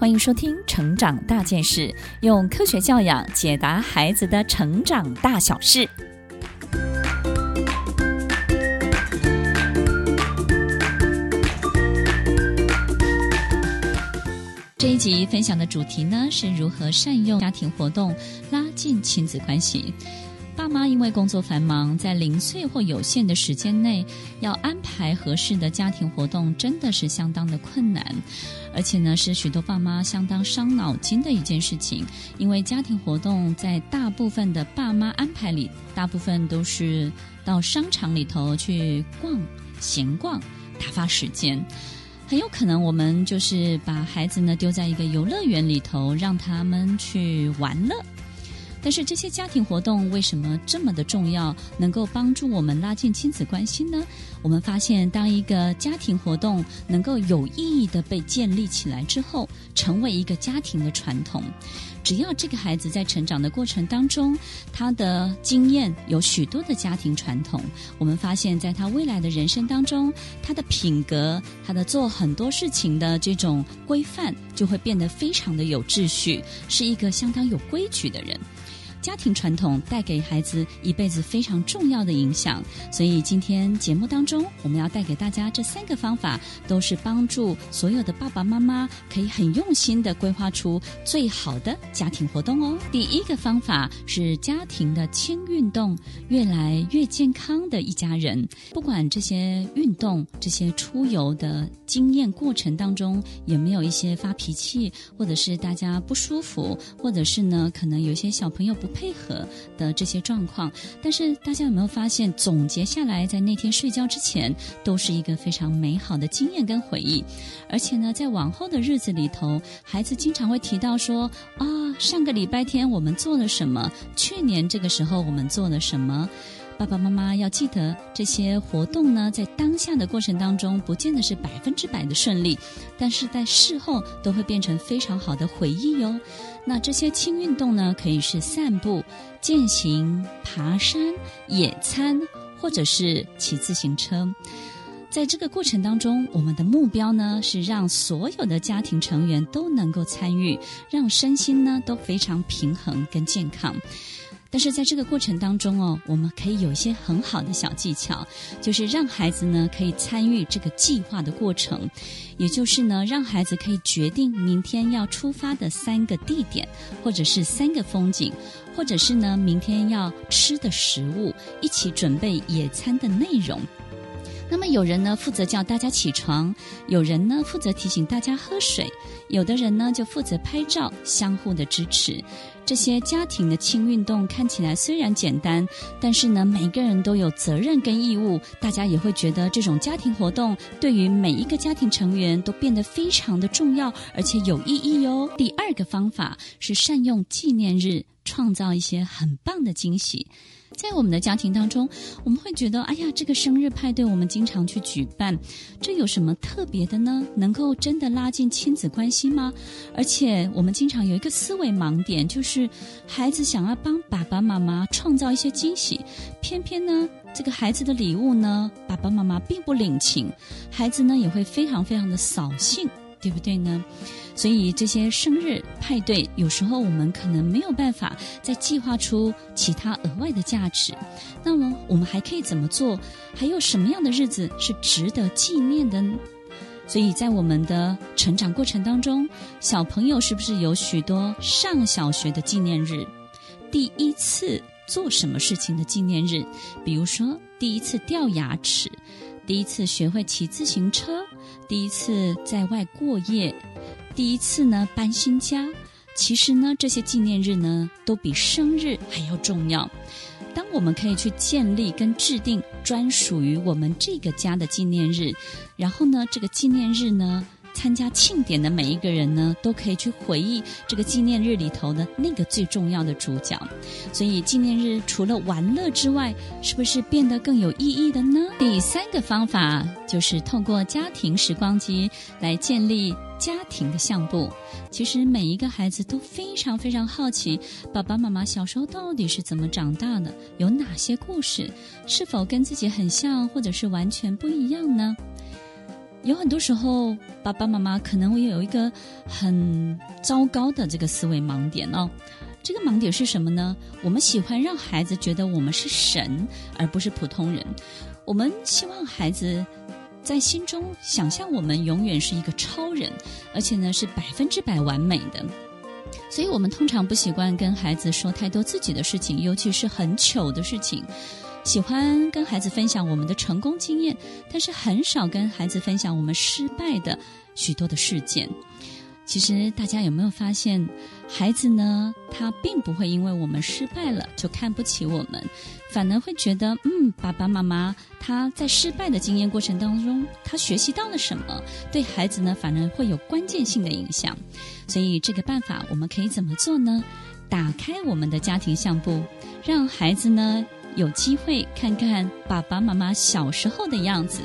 欢迎收听《成长大件事》，用科学教养解答孩子的成长大小事。这一集分享的主题呢，是如何善用家庭活动拉近亲子关系。爸妈因为工作繁忙，在零碎或有限的时间内，要安排合适的家庭活动，真的是相当的困难，而且呢，是许多爸妈相当伤脑筋的一件事情。因为家庭活动在大部分的爸妈安排里，大部分都是到商场里头去逛、闲逛、打发时间，很有可能我们就是把孩子呢丢在一个游乐园里头，让他们去玩乐。但是这些家庭活动为什么这么的重要，能够帮助我们拉近亲子关系呢？我们发现，当一个家庭活动能够有意义的被建立起来之后，成为一个家庭的传统，只要这个孩子在成长的过程当中，他的经验有许多的家庭传统，我们发现在他未来的人生当中，他的品格，他的做很多事情的这种规范，就会变得非常的有秩序，是一个相当有规矩的人。家庭传统带给孩子一辈子非常重要的影响，所以今天节目当中，我们要带给大家这三个方法，都是帮助所有的爸爸妈妈可以很用心的规划出最好的家庭活动哦。第一个方法是家庭的轻运动，越来越健康的一家人。不管这些运动、这些出游的经验过程当中有没有一些发脾气，或者是大家不舒服，或者是呢，可能有些小朋友不。配合的这些状况，但是大家有没有发现，总结下来，在那天睡觉之前，都是一个非常美好的经验跟回忆。而且呢，在往后的日子里头，孩子经常会提到说：“啊，上个礼拜天我们做了什么？去年这个时候我们做了什么？”爸爸妈妈要记得，这些活动呢，在当下的过程当中，不见得是百分之百的顺利，但是在事后都会变成非常好的回忆哟。那这些轻运动呢，可以是散步、健行、爬山、野餐，或者是骑自行车。在这个过程当中，我们的目标呢，是让所有的家庭成员都能够参与，让身心呢都非常平衡跟健康。但是在这个过程当中哦，我们可以有一些很好的小技巧，就是让孩子呢可以参与这个计划的过程，也就是呢让孩子可以决定明天要出发的三个地点，或者是三个风景，或者是呢明天要吃的食物，一起准备野餐的内容。那么有人呢负责叫大家起床，有人呢负责提醒大家喝水，有的人呢就负责拍照，相互的支持。这些家庭的轻运动看起来虽然简单，但是呢，每个人都有责任跟义务。大家也会觉得这种家庭活动对于每一个家庭成员都变得非常的重要，而且有意义哟。第二个方法是善用纪念日，创造一些很棒的惊喜。在我们的家庭当中，我们会觉得，哎呀，这个生日派对我们经常去举办，这有什么特别的呢？能够真的拉近亲子关系吗？而且我们经常有一个思维盲点，就是孩子想要帮爸爸妈妈创造一些惊喜，偏偏呢，这个孩子的礼物呢，爸爸妈妈并不领情，孩子呢也会非常非常的扫兴，对不对呢？所以这些生日派对，有时候我们可能没有办法再计划出其他额外的价值。那么我们还可以怎么做？还有什么样的日子是值得纪念的呢？所以在我们的成长过程当中，小朋友是不是有许多上小学的纪念日？第一次做什么事情的纪念日？比如说第一次掉牙齿，第一次学会骑自行车，第一次在外过夜。第一次呢，搬新家，其实呢，这些纪念日呢，都比生日还要重要。当我们可以去建立跟制定专属于我们这个家的纪念日，然后呢，这个纪念日呢，参加庆典的每一个人呢，都可以去回忆这个纪念日里头的那个最重要的主角。所以，纪念日除了玩乐之外，是不是变得更有意义的呢？第三个方法就是透过家庭时光机来建立家庭的相簿。其实每一个孩子都非常非常好奇，爸爸妈妈小时候到底是怎么长大的，有哪些故事，是否跟自己很像，或者是完全不一样呢？有很多时候，爸爸妈妈可能会有一个很糟糕的这个思维盲点哦。这个盲点是什么呢？我们喜欢让孩子觉得我们是神，而不是普通人。我们希望孩子在心中想象我们永远是一个超人，而且呢是百分之百完美的。所以我们通常不习惯跟孩子说太多自己的事情，尤其是很糗的事情。喜欢跟孩子分享我们的成功经验，但是很少跟孩子分享我们失败的许多的事件。其实大家有没有发现，孩子呢，他并不会因为我们失败了就看不起我们，反而会觉得，嗯，爸爸妈妈他在失败的经验过程当中，他学习到了什么，对孩子呢，反而会有关键性的影响。所以这个办法我们可以怎么做呢？打开我们的家庭相簿，让孩子呢有机会看看爸爸妈妈小时候的样子。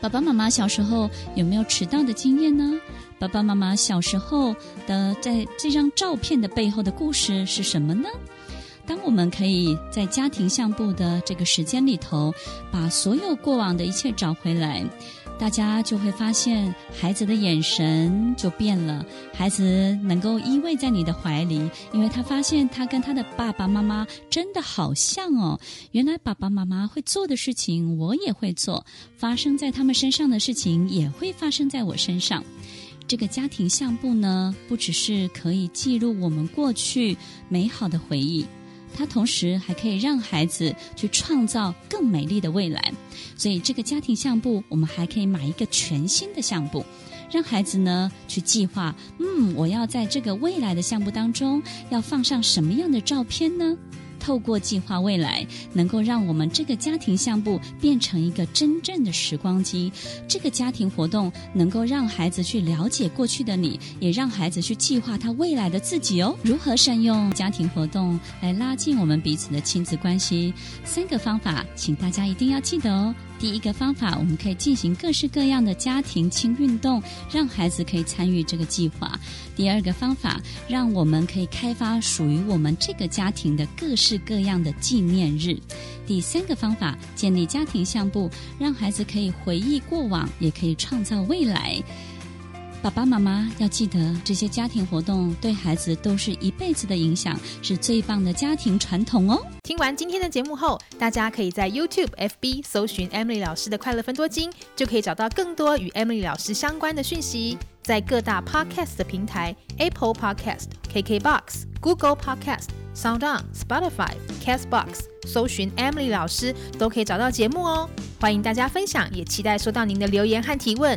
爸爸妈妈小时候有没有迟到的经验呢？爸爸妈妈小时候的在这张照片的背后的故事是什么呢？当我们可以在家庭相簿的这个时间里头，把所有过往的一切找回来，大家就会发现孩子的眼神就变了。孩子能够依偎在你的怀里，因为他发现他跟他的爸爸妈妈真的好像哦。原来爸爸妈妈会做的事情，我也会做；发生在他们身上的事情，也会发生在我身上。这个家庭相簿呢，不只是可以记录我们过去美好的回忆，它同时还可以让孩子去创造更美丽的未来。所以，这个家庭相簿，我们还可以买一个全新的相簿，让孩子呢去计划：嗯，我要在这个未来的相簿当中要放上什么样的照片呢？透过计划未来，能够让我们这个家庭项目变成一个真正的时光机。这个家庭活动能够让孩子去了解过去的你，也让孩子去计划他未来的自己哦。如何善用家庭活动来拉近我们彼此的亲子关系？三个方法，请大家一定要记得哦。第一个方法，我们可以进行各式各样的家庭轻运动，让孩子可以参与这个计划。第二个方法，让我们可以开发属于我们这个家庭的各式各样的纪念日。第三个方法，建立家庭相簿，让孩子可以回忆过往，也可以创造未来。爸爸妈妈要记得，这些家庭活动对孩子都是一辈子的影响，是最棒的家庭传统哦。听完今天的节目后，大家可以在 YouTube、FB 搜寻 Emily 老师的快乐分多金，就可以找到更多与 Emily 老师相关的讯息。在各大 Podcast 的平台，Apple Podcast、KKBox、Google Podcast、SoundOn、Spotify、Castbox，搜寻 Emily 老师都可以找到节目哦。欢迎大家分享，也期待收到您的留言和提问。